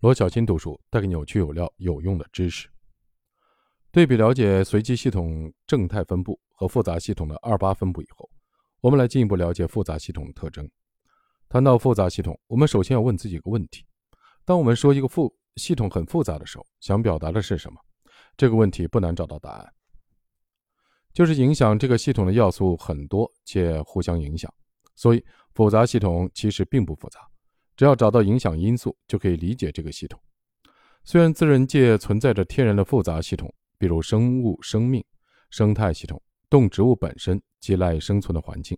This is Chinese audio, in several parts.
罗小新读书带给你有趣有料有用的知识。对比了解随机系统正态分布和复杂系统的二八分布以后，我们来进一步了解复杂系统的特征。谈到复杂系统，我们首先要问自己一个问题：当我们说一个复系统很复杂的时候，想表达的是什么？这个问题不难找到答案，就是影响这个系统的要素很多且互相影响。所以，复杂系统其实并不复杂。只要找到影响因素，就可以理解这个系统。虽然自然界存在着天然的复杂系统，比如生物生命、生态系统、动植物本身及赖以生存的环境，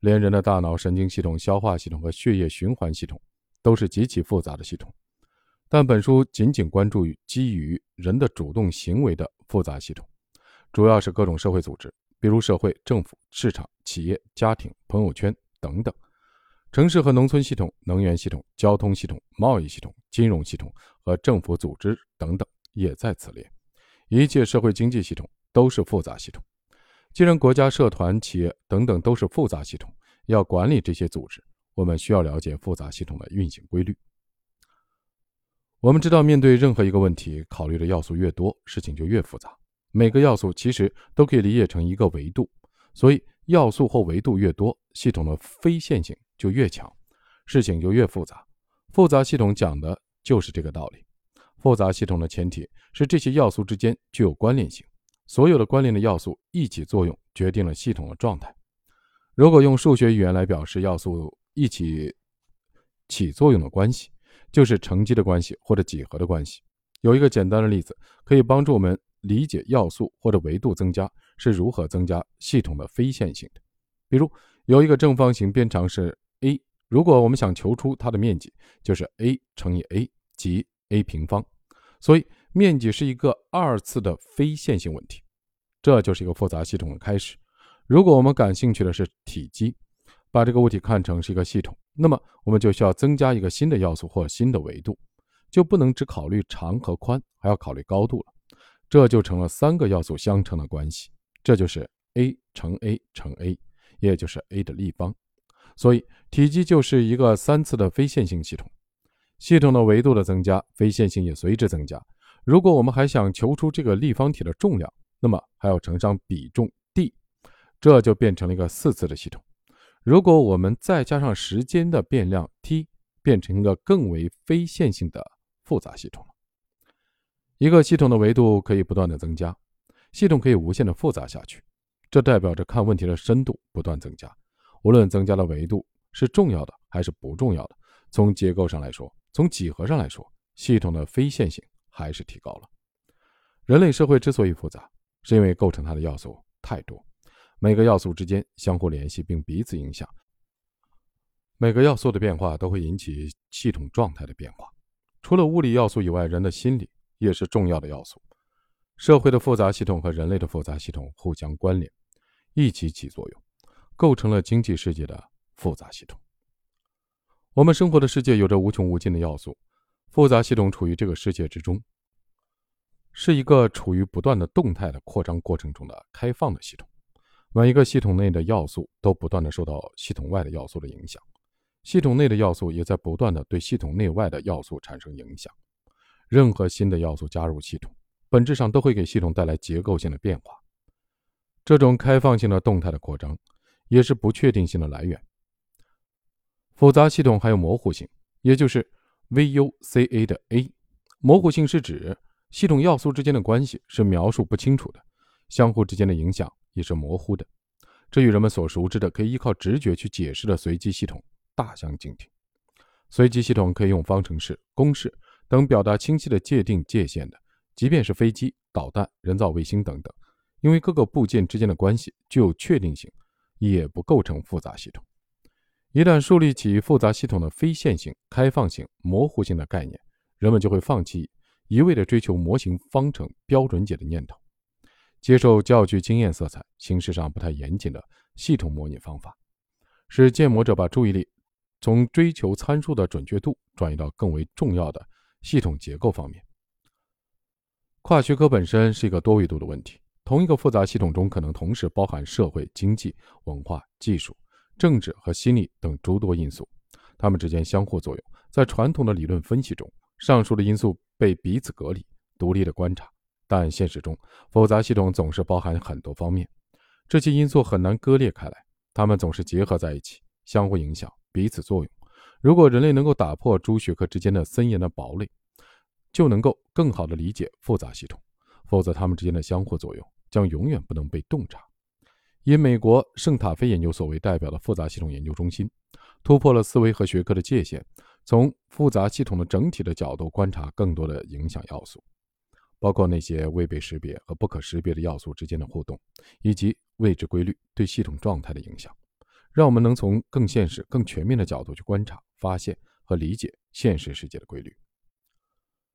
连人的大脑、神经系统、消化系统和血液循环系统都是极其复杂的系统。但本书仅仅关注于基于人的主动行为的复杂系统，主要是各种社会组织，比如社会、政府、市场、企业、家庭、朋友圈等等。城市和农村系统、能源系统、交通系统、贸易系统、金融系统和政府组织等等也在此列。一切社会经济系统都是复杂系统。既然国家、社团、企业等等都是复杂系统，要管理这些组织，我们需要了解复杂系统的运行规律。我们知道，面对任何一个问题，考虑的要素越多，事情就越复杂。每个要素其实都可以理解成一个维度，所以要素或维度越多，系统的非线性。就越强，事情就越复杂。复杂系统讲的就是这个道理。复杂系统的前提是这些要素之间具有关联性，所有的关联的要素一起作用，决定了系统的状态。如果用数学语言来表示要素一起起作用的关系，就是乘积的关系或者几何的关系。有一个简单的例子可以帮助我们理解要素或者维度增加是如何增加系统的非线性的。比如有一个正方形边长是。a，如果我们想求出它的面积，就是 a 乘以 a 即 a 平方，所以面积是一个二次的非线性问题，这就是一个复杂系统的开始。如果我们感兴趣的是体积，把这个物体看成是一个系统，那么我们就需要增加一个新的要素或新的维度，就不能只考虑长和宽，还要考虑高度了。这就成了三个要素相乘的关系，这就是 a 乘 a 乘 a，也就是 a 的立方。所以，体积就是一个三次的非线性系统，系统的维度的增加，非线性也随之增加。如果我们还想求出这个立方体的重量，那么还要乘上比重 d，这就变成了一个四次的系统。如果我们再加上时间的变量 t，变成一个更为非线性的复杂系统了。一个系统的维度可以不断的增加，系统可以无限的复杂下去，这代表着看问题的深度不断增加。无论增加的维度是重要的还是不重要的，从结构上来说，从几何上来说，系统的非线性还是提高了。人类社会之所以复杂，是因为构成它的要素太多，每个要素之间相互联系并彼此影响，每个要素的变化都会引起系统状态的变化。除了物理要素以外，人的心理也是重要的要素。社会的复杂系统和人类的复杂系统互相关联，一起起作用。构成了经济世界的复杂系统。我们生活的世界有着无穷无尽的要素，复杂系统处于这个世界之中，是一个处于不断的动态的扩张过程中的开放的系统。每一个系统内的要素都不断的受到系统外的要素的影响，系统内的要素也在不断的对系统内外的要素产生影响。任何新的要素加入系统，本质上都会给系统带来结构性的变化。这种开放性的动态的扩张。也是不确定性的来源。复杂系统还有模糊性，也就是 VUCA 的 A。模糊性是指系统要素之间的关系是描述不清楚的，相互之间的影响也是模糊的。这与人们所熟知的可以依靠直觉去解释的随机系统大相径庭。随机系统可以用方程式、公式等表达清晰的界定界限的，即便是飞机、导弹、人造卫星等等，因为各个部件之间的关系具有确定性。也不构成复杂系统。一旦树立起复杂系统的非线性、开放性、模糊性的概念，人们就会放弃一味的追求模型、方程、标准解的念头，接受较具经验色彩、形式上不太严谨的系统模拟方法，使建模者把注意力从追求参数的准确度转移到更为重要的系统结构方面。跨学科本身是一个多维度的问题。同一个复杂系统中可能同时包含社会、经济、文化、技术、政治和心理等诸多因素，它们之间相互作用。在传统的理论分析中，上述的因素被彼此隔离、独立的观察，但现实中复杂系统总是包含很多方面，这些因素很难割裂开来，它们总是结合在一起，相互影响，彼此作用。如果人类能够打破诸学科之间的森严的堡垒，就能够更好地理解复杂系统，否则它们之间的相互作用将永远不能被洞察。以美国圣塔菲研究所为代表的复杂系统研究中心，突破了思维和学科的界限，从复杂系统的整体的角度观察更多的影响要素，包括那些未被识别和不可识别的要素之间的互动，以及未知规律对系统状态的影响，让我们能从更现实、更全面的角度去观察、发现和理解现实世界的规律。